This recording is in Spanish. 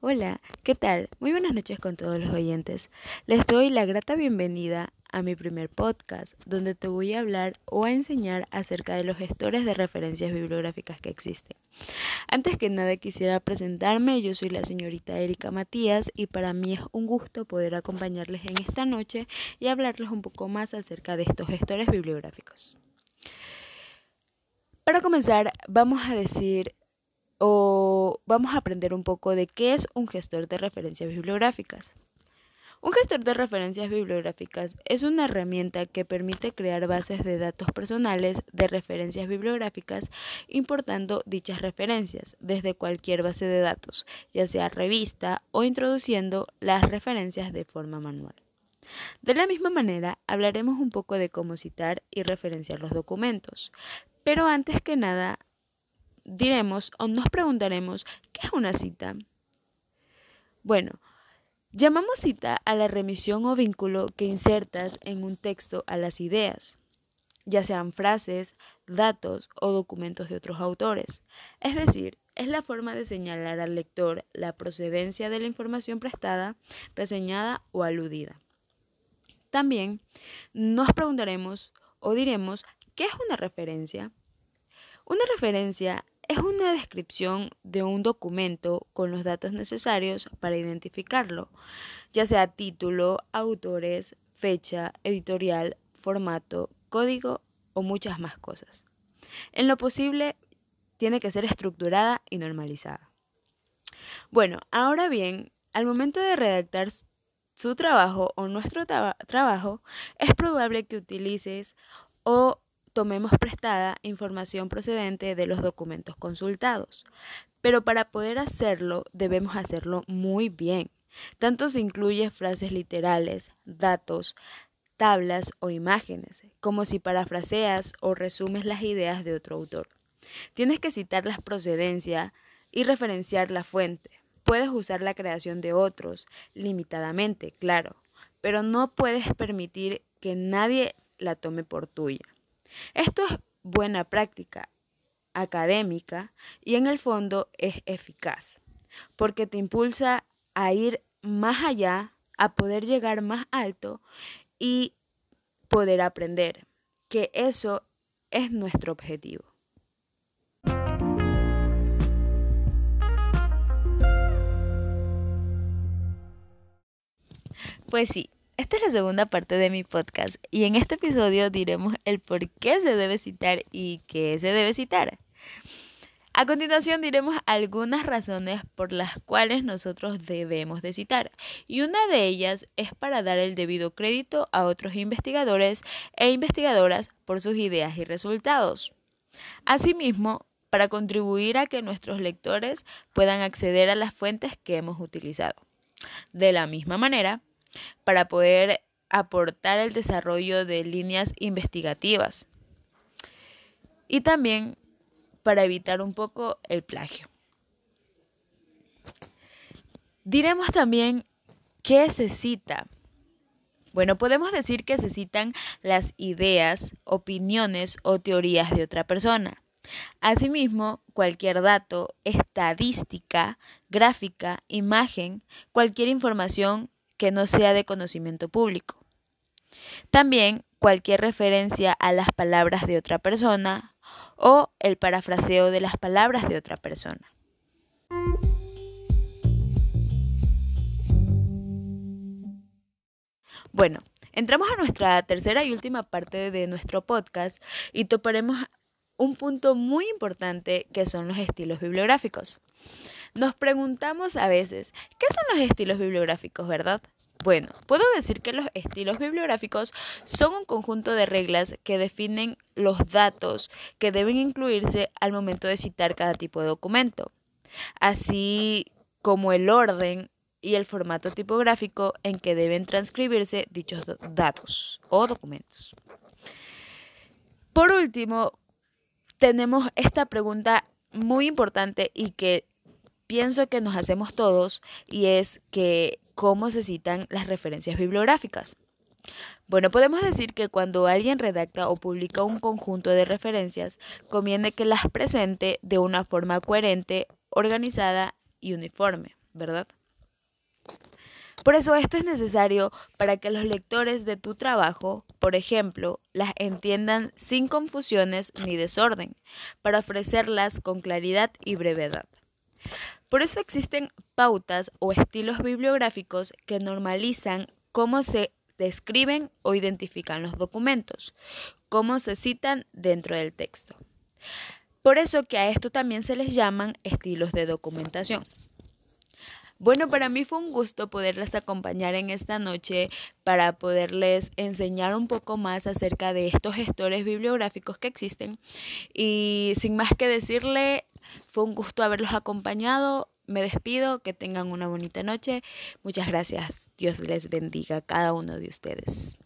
Hola, ¿qué tal? Muy buenas noches con todos los oyentes. Les doy la grata bienvenida a mi primer podcast, donde te voy a hablar o a enseñar acerca de los gestores de referencias bibliográficas que existen. Antes que nada quisiera presentarme, yo soy la señorita Erika Matías y para mí es un gusto poder acompañarles en esta noche y hablarles un poco más acerca de estos gestores bibliográficos. Para comenzar, vamos a decir o vamos a aprender un poco de qué es un gestor de referencias bibliográficas. Un gestor de referencias bibliográficas es una herramienta que permite crear bases de datos personales de referencias bibliográficas importando dichas referencias desde cualquier base de datos, ya sea revista o introduciendo las referencias de forma manual. De la misma manera, hablaremos un poco de cómo citar y referenciar los documentos. Pero antes que nada, diremos o nos preguntaremos, ¿qué es una cita? Bueno, llamamos cita a la remisión o vínculo que insertas en un texto a las ideas, ya sean frases, datos o documentos de otros autores. Es decir, es la forma de señalar al lector la procedencia de la información prestada, reseñada o aludida. También nos preguntaremos o diremos, ¿qué es una referencia? Una referencia es una descripción de un documento con los datos necesarios para identificarlo, ya sea título, autores, fecha, editorial, formato, código o muchas más cosas. En lo posible, tiene que ser estructurada y normalizada. Bueno, ahora bien, al momento de redactar su trabajo o nuestro trabajo, es probable que utilices o tomemos prestada información procedente de los documentos consultados. Pero para poder hacerlo debemos hacerlo muy bien. Tanto se incluye frases literales, datos, tablas o imágenes, como si parafraseas o resumes las ideas de otro autor. Tienes que citar la procedencia y referenciar la fuente. Puedes usar la creación de otros, limitadamente, claro, pero no puedes permitir que nadie la tome por tuya. Esto es buena práctica académica y en el fondo es eficaz, porque te impulsa a ir más allá, a poder llegar más alto y poder aprender, que eso es nuestro objetivo. Pues sí, esta es la segunda parte de mi podcast y en este episodio diremos el por qué se debe citar y qué se debe citar. A continuación diremos algunas razones por las cuales nosotros debemos de citar y una de ellas es para dar el debido crédito a otros investigadores e investigadoras por sus ideas y resultados. Asimismo, para contribuir a que nuestros lectores puedan acceder a las fuentes que hemos utilizado. De la misma manera, para poder aportar el desarrollo de líneas investigativas y también para evitar un poco el plagio. Diremos también qué se cita. Bueno, podemos decir que se citan las ideas, opiniones o teorías de otra persona. Asimismo, cualquier dato, estadística, gráfica, imagen, cualquier información que no sea de conocimiento público. También cualquier referencia a las palabras de otra persona o el parafraseo de las palabras de otra persona. Bueno, entramos a nuestra tercera y última parte de nuestro podcast y toparemos un punto muy importante que son los estilos bibliográficos. Nos preguntamos a veces, ¿qué son los estilos bibliográficos, verdad? Bueno, puedo decir que los estilos bibliográficos son un conjunto de reglas que definen los datos que deben incluirse al momento de citar cada tipo de documento, así como el orden y el formato tipográfico en que deben transcribirse dichos datos o documentos. Por último, tenemos esta pregunta muy importante y que pienso que nos hacemos todos y es que cómo se citan las referencias bibliográficas. Bueno, podemos decir que cuando alguien redacta o publica un conjunto de referencias, conviene que las presente de una forma coherente, organizada y uniforme. ¿verdad? Por eso esto es necesario para que los lectores de tu trabajo, por ejemplo, las entiendan sin confusiones ni desorden, para ofrecerlas con claridad y brevedad. Por eso existen pautas o estilos bibliográficos que normalizan cómo se describen o identifican los documentos, cómo se citan dentro del texto. Por eso que a esto también se les llaman estilos de documentación. Bueno, para mí fue un gusto poderles acompañar en esta noche para poderles enseñar un poco más acerca de estos gestores bibliográficos que existen. Y sin más que decirle, fue un gusto haberlos acompañado. Me despido, que tengan una bonita noche. Muchas gracias. Dios les bendiga a cada uno de ustedes.